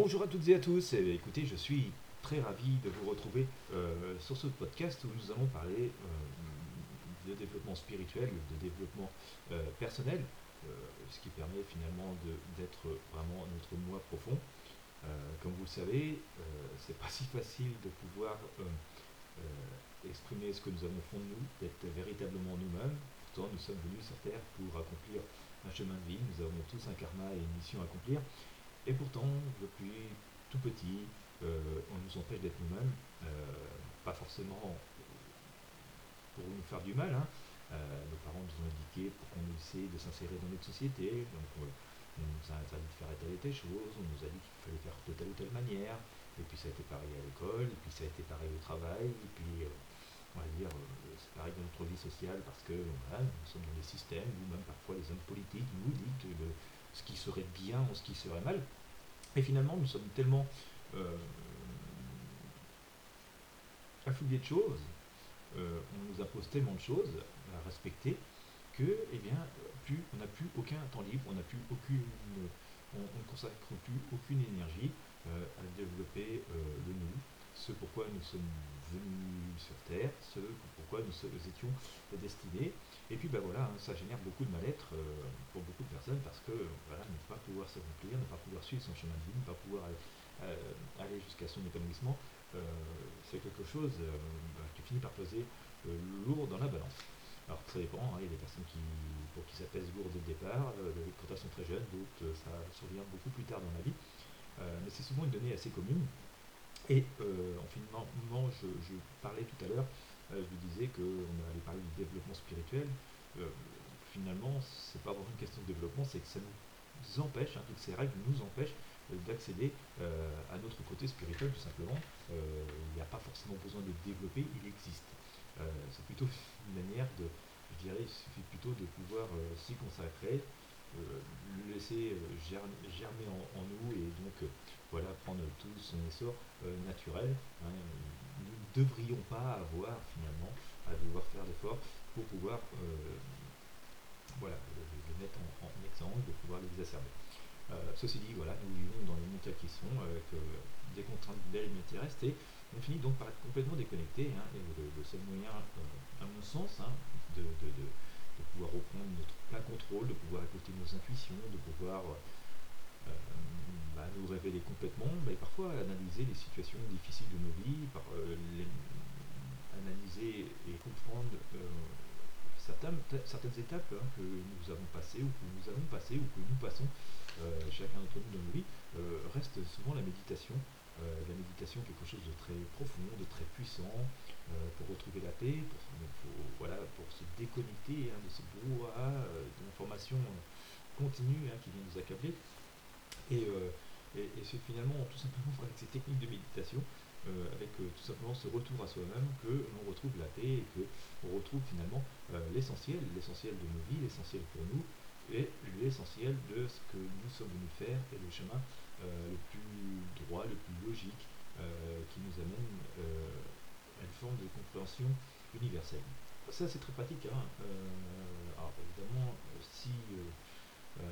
Bonjour à toutes et à tous. Écoutez, je suis très ravi de vous retrouver euh, sur ce podcast où nous allons parler euh, de développement spirituel, de développement euh, personnel, ce qui permet finalement d'être vraiment notre moi profond. comme vous le savez, c'est pas si facile de pouvoir exprimer ce que nous avons au fond de nous, d'être véritablement nous-mêmes. Pourtant, nous sommes venus sur Terre pour accomplir un chemin de vie. Nous avons tous un karma et une mission à accomplir. Et pourtant, depuis tout petit, euh, on nous empêche d'être nous-mêmes, euh, pas forcément pour nous faire du mal. Hein. Euh, nos parents nous ont indiqué pour qu'on essaie de s'insérer dans notre société. Donc, on nous a interdit de faire telle et telle chose, on nous a dit qu'il fallait faire de telle ou telle manière. Et puis ça a été pareil à l'école, et puis ça a été pareil au travail, et puis on va dire, c'est pareil dans notre vie sociale parce que nous sommes dans des systèmes où même parfois les hommes politiques nous disent ce qui serait bien ou ce qui serait mal. Et finalement, nous sommes tellement euh, afflués de choses, euh, on nous impose tellement de choses à respecter que, eh bien, plus, on n'a plus aucun temps libre, on n'a plus aucune, on, ne consacre plus aucune énergie euh, à développer le nous, ce pourquoi nous sommes venus sur Terre, ce pourquoi nous, étions destinés. Et puis ben voilà, hein, ça génère beaucoup de mal-être euh, pour beaucoup de personnes parce que voilà, ne pas pouvoir s'accomplir, ne pas pouvoir suivre son chemin de vie, ne pas pouvoir aller, euh, jusqu'à son épanouissement, euh, c'est quelque chose bah, qui finit par peser lourd dans la balance. Alors ça dépend, hein, il y a des personnes qui, pour qui ça pèse lourd dès le départ, quand elles sont très jeunes, d'autres ça survient beaucoup plus tard dans la vie. mais c'est souvent une donnée assez commune. Et euh, en finalement, je, je, parlais tout à l'heure, euh, je vous disais qu'on allait parler du développement spirituel. Euh, finalement, c'est pas vraiment une question de développement, c'est que ça nous empêche, hein, toutes ces règles nous empêchent d'accéder à notre côté spirituel tout simplement. il n'y a pas forcément besoin de développer, il existe. c'est plutôt une manière de, je dirais, il suffit plutôt de pouvoir s'y consacrer, le laisser germer en, nous et donc voilà, prendre tout son essor euh, naturel. Hein. Nous ne devrions pas avoir finalement à devoir faire d'efforts pour pouvoir euh, voilà, le, mettre en, exemple, de pouvoir l'exacerber. Euh, ceci dit, voilà, nous vivons dans les montagnes qui sont avec des contraintes belles et terrestres et on finit donc par être complètement déconnecté. Hein, et le, seul moyen, à mon sens, hein, de, pouvoir reprendre notre plein contrôle, de pouvoir écouter nos intuitions, de pouvoir bah, nous révéler complètement, et parfois analyser les situations difficiles de nos vies, par, euh, analyser et comprendre euh, certaines, étapes hein, que nous avons passées ou que nous allons passer ou que nous passons euh, chacun d'entre nous dans nos vies, reste souvent la méditation. la méditation quelque chose de très profond, de très puissant, pour retrouver la paix, pour, déconnecter hein, de ce brouhaha d'informations continues hein, qui vient nous accabler. Et, et, c'est finalement tout simplement avec ces techniques de méditation, euh, avec euh, tout simplement ce retour à soi-même, que l'on retrouve la paix et que on retrouve finalement euh, l'essentiel, l'essentiel de nos vies, l'essentiel pour nous, et l'essentiel de ce que nous sommes venus faire et le chemin le plus droit, le plus logique, qui nous amène à une forme de compréhension universelle. Ça c'est très pratique. Hein. alors évidemment, si euh,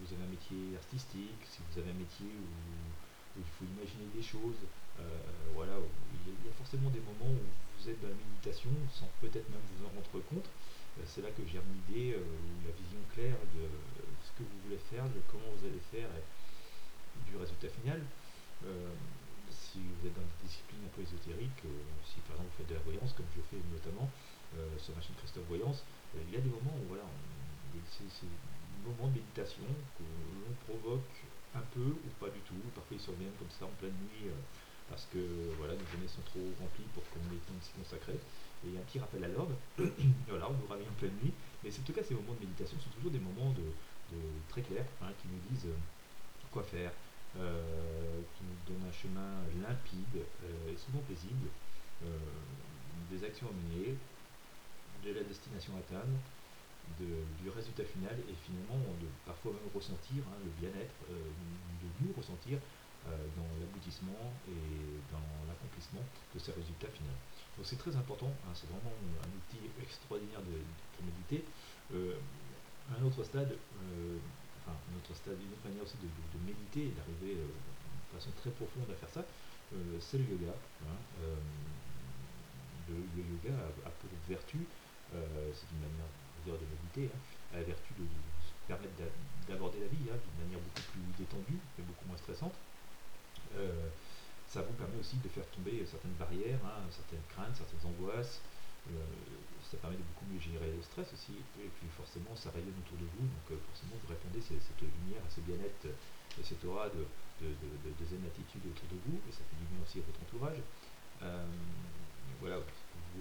vous avez un métier artistique, si vous avez un métier où, il faut imaginer des choses, euh, voilà, il y, a, forcément des moments où vous êtes dans la méditation sans peut-être même vous en rendre compte. Euh, c'est là que j'ai une idée ou la vision claire de ce que vous voulez faire, de comment vous allez faire et du résultat final si vous êtes dans des disciplines un peu ésotériques, si par exemple vous faites de la voyance, comme je fais notamment sur ma chaîne Christophe Voyance, il y a des moments où voilà, c'est moment de méditation que l'on provoque un peu ou pas du tout. Parfois ils surviennent comme ça en pleine nuit euh, parce que voilà, nos journées sont trop remplies pour qu'on ait le temps de s'y consacrer. Et un petit rappel à l'ordre. voilà, on nous réveille en pleine nuit. Mais en tout cas, ces moments de méditation sont toujours des moments de, très clairs hein, qui nous disent euh, quoi faire, euh, qui nous donnent un chemin limpide et souvent paisible, des actions à mener, de la destination à atteindre du résultat final et finalement de parfois même ressentir hein, le bien-être, euh, de nous ressentir euh, dans l'aboutissement et dans l'accomplissement de ces résultats finaux. Donc c'est très important, hein, c'est vraiment un outil extraordinaire de, pour méditer. Euh, un autre stade, enfin un autre stade, une autre manière aussi de, méditer et d'arriver, pas façon très profonde à faire ça, c'est le yoga. Hein. Le, yoga a, pour vertu, c'est une manière de méditer, hein, a la vertu de, permettre d'aborder la vie hein, d'une manière beaucoup plus détendue et beaucoup moins stressante. ça vous permet aussi de faire tomber certaines barrières, certaines craintes, certaines angoisses, euh, ça permet de beaucoup mieux gérer le stress aussi, et puis forcément ça rayonne autour de vous, donc euh, forcément vous répondez à cette lumière, à ce bien-être, et cette aura de, zen attitude autour de vous, et ça fait du bien aussi à votre entourage. Euh, voilà,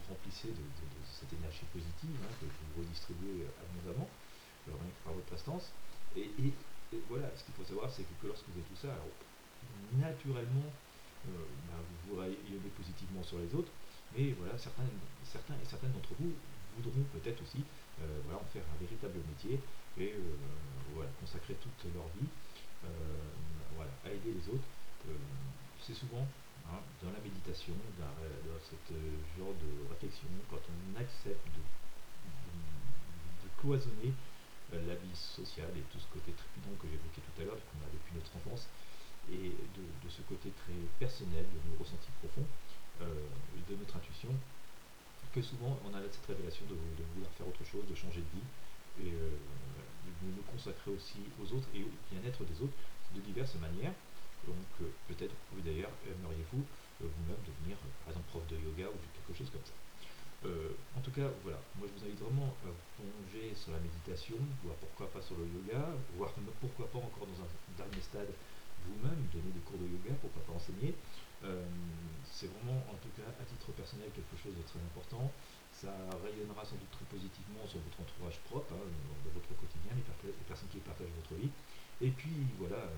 remplissez de, cette énergie positive hein, que vous redistribuez abondamment, rien que par votre prestance. Et, voilà, ce qu'il faut savoir, c'est que, lorsque vous avez tout ça, naturellement, bah, vous vous rayonnez positivement sur les autres, mais voilà, certains, certains et certaines d'entre vous voudront peut-être aussi euh, voilà, en faire un véritable métier et euh, voilà, consacrer toute leur vie euh, voilà, à aider les autres. c'est souvent dans la méditation, dans, ce genre de réflexion, quand on accepte de, cloisonner la vie sociale et tout ce côté trépidant que j'évoquais tout à l'heure, qu'on a depuis notre enfance, et de, ce côté très personnel, de nos ressentis profonds, euh, de notre intuition, que souvent on a cette révélation de, vouloir faire autre chose, de changer de vie, et euh, de nous consacrer aussi aux autres et au bien-être des autres de diverses manières. Donc euh, peut-être vous d'ailleurs aimeriez-vous vous-même devenir par exemple prof de yoga ou quelque chose comme ça. en tout cas, voilà, moi je vous invite vraiment à plonger sur la méditation, voire pourquoi pas sur le yoga, voire pourquoi pas encore dans un dernier stade vous-même, donner des cours de yoga, pourquoi pas enseigner. Euh, c'est vraiment, en tout cas, à titre personnel, quelque chose de très important. Ça rayonnera sans doute très positivement sur votre entourage propre, hein, votre quotidien, les, personnes qui partagent votre vie. Et puis, voilà,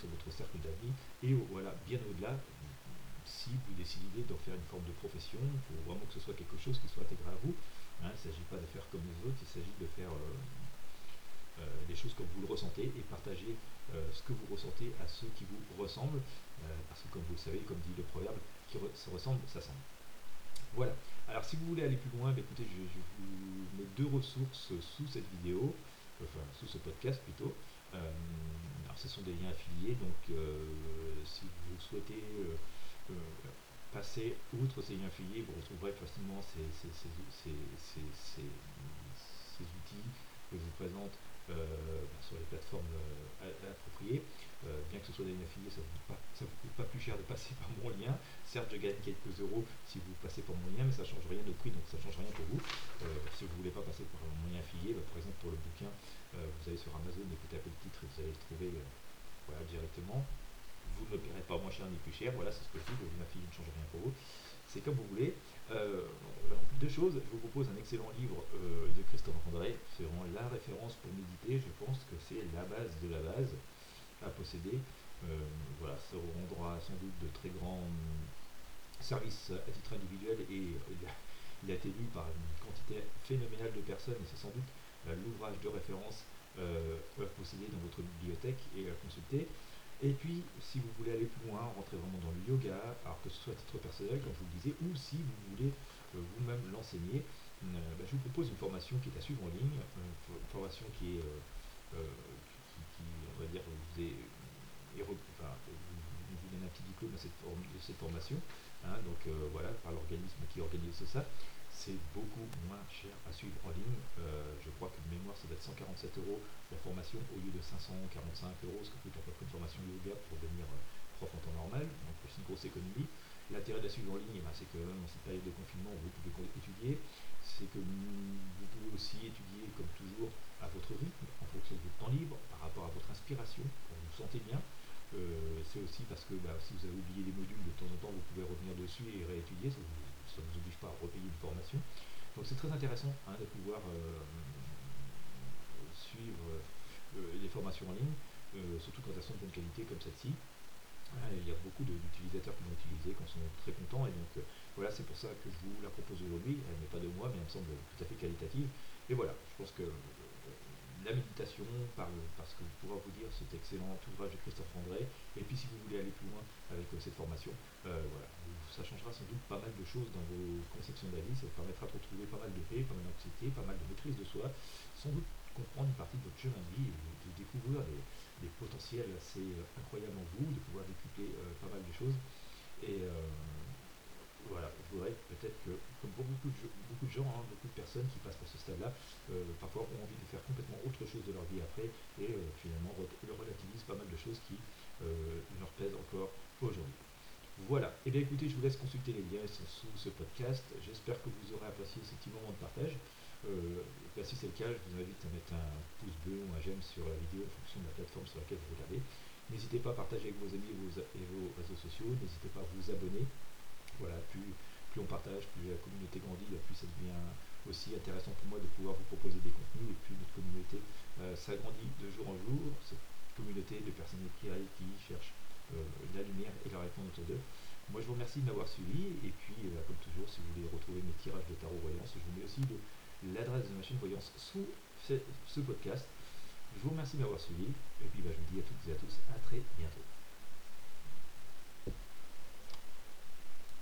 euh, sur votre cercle d'amis. Et voilà, bien au-delà, si vous décidez d'en faire une forme de profession, faut vraiment que ce soit quelque chose qui soit intégré à vous. Hein. il ne s'agit pas de faire comme les autres, il s'agit de faire euh, des choses comme vous le ressentez et partager ce que vous ressentez à ceux qui vous ressemblent. Euh, parce que comme vous le savez, comme dit le proverbe, qui se ressemble, ça semble. Voilà. Alors si vous voulez aller plus loin, bah, écoutez, je, vous mets deux ressources sous cette vidéo, enfin sous ce podcast plutôt. Euh, alors ce sont des liens affiliés, donc euh, si vous souhaitez passer outre ces liens affiliés, vous retrouverez facilement ces, outils que je vous présente sur les plateformes appropriées. Euh, bien que ce soit des liens affiliés, ça ne vous, coûte pas plus cher de passer par mon lien. Certes, je gagne quelques euros si vous passez par mon lien, mais ça ne change rien au prix, donc ça ne change rien pour vous. Euh, si vous ne voulez pas passer par mon lien affilié, bah, par exemple pour le bouquin, euh, vous allez sur Amazon, écoutez un peu le vous le trouver voilà, directement. Vous ne me paierez pas moins cher ni plus cher, voilà, c'est ce que je dis, le lien affilié ne change rien pour vous. C'est comme vous voulez. deux choses, je vous propose un excellent livre de Christophe André, c'est vraiment la référence pour méditer, je pense que c'est la base de la base à posséder. Euh, voilà, ça rendra sans doute de très grands services à titre individuel et il a été lu par une quantité phénoménale de personnes c'est sans doute euh, l'ouvrage de référence euh, à posséder dans votre bibliothèque et à consulter. Et puis, si vous voulez aller plus loin, rentrer vraiment dans le yoga, alors que ce soit à titre personnel, comme je vous le disais, ou si vous voulez vous-même l'enseigner, bah, je vous propose une formation qui est à suivre en ligne, une formation qui est on va dire, vous, est, enfin, vous, donne un petit diplôme de cette, formation. Hein, donc euh, voilà, par l'organisme qui organise ça. C'est beaucoup moins cher à suivre en ligne. Euh, je crois que de mémoire, ça doit être 147 euros la formation au lieu de 545 euros, ce que coûte à peu près une formation yoga pour devenir euh, prof en temps normal. Donc c'est une grosse économie. L'intérêt de la suivre en ligne, ben, c'est que dans cette période de confinement, vous pouvez étudier. C'est que vous pouvez aussi étudier, comme toujours, à votre rythme, en fonction de votre temps libre, par rapport à votre inspiration, quand vous vous sentez bien. Euh, c'est aussi parce que bah, si vous avez oublié des modules, de temps en temps, vous pouvez revenir dessus et réétudier, ça ne vous, oblige pas formation. Donc c'est très intéressant hein, de pouvoir euh, suivre euh, les formations en ligne, surtout quand elles sont de bonne qualité comme celle-ci. il y a beaucoup d'utilisateurs qui l'ont utilisé, qui en sont très contents, et donc voilà, c'est pour ça que je vous la propose aujourd'hui. Elle n'est pas de moi, mais elle me semble tout à fait qualitative. Et voilà, je pense que la méditation, par, parce que pourra vous dire cet excellent ouvrage de Christophe André. Et puis si vous voulez aller plus loin avec euh, cette formation, euh, voilà, ça changera sans doute pas mal de choses dans vos conceptions de la vie, ça vous permettra de retrouver pas mal de paix, pas mal d'anxiété, pas mal de maîtrise de soi, sans doute comprendre une partie de votre chemin de vie et de découvrir des, potentiels assez euh, incroyables en vous, de pouvoir décupler de gens, hein, beaucoup de personnes qui passent par ce stade-là, parfois ont envie de faire complètement autre chose de leur vie après et finalement relativisent pas mal de choses qui leur pèsent encore aujourd'hui. Voilà, et eh bien écoutez, je vous laisse consulter les liens sous ce podcast. J'espère que vous aurez apprécié ce petit moment de partage. Euh, bah, si c'est le cas, je vous invite à mettre un pouce bleu ou un j'aime sur la vidéo en fonction de la plateforme sur laquelle vous regardez. N'hésitez pas à partager avec vos amis et vos, réseaux sociaux. N'hésitez pas à vous abonner. Voilà, plus, plus on partage, plus la communauté grandit, plus ça devient aussi intéressant pour moi de pouvoir vous proposer des contenus. Et puis notre communauté euh, s'agrandit de jour en jour. Cette communauté de personnes éclairées qui cherchent euh, la lumière et la réponse autour d'eux. Moi, je vous remercie de m'avoir suivi. Et puis, comme toujours, si vous voulez retrouver mes tirages de tarot voyance, je vous mets aussi l'adresse de ma chaîne Voyance sous ce, podcast. Je vous remercie de m'avoir suivi et puis bah, je vous dis à toutes et à tous à très bientôt.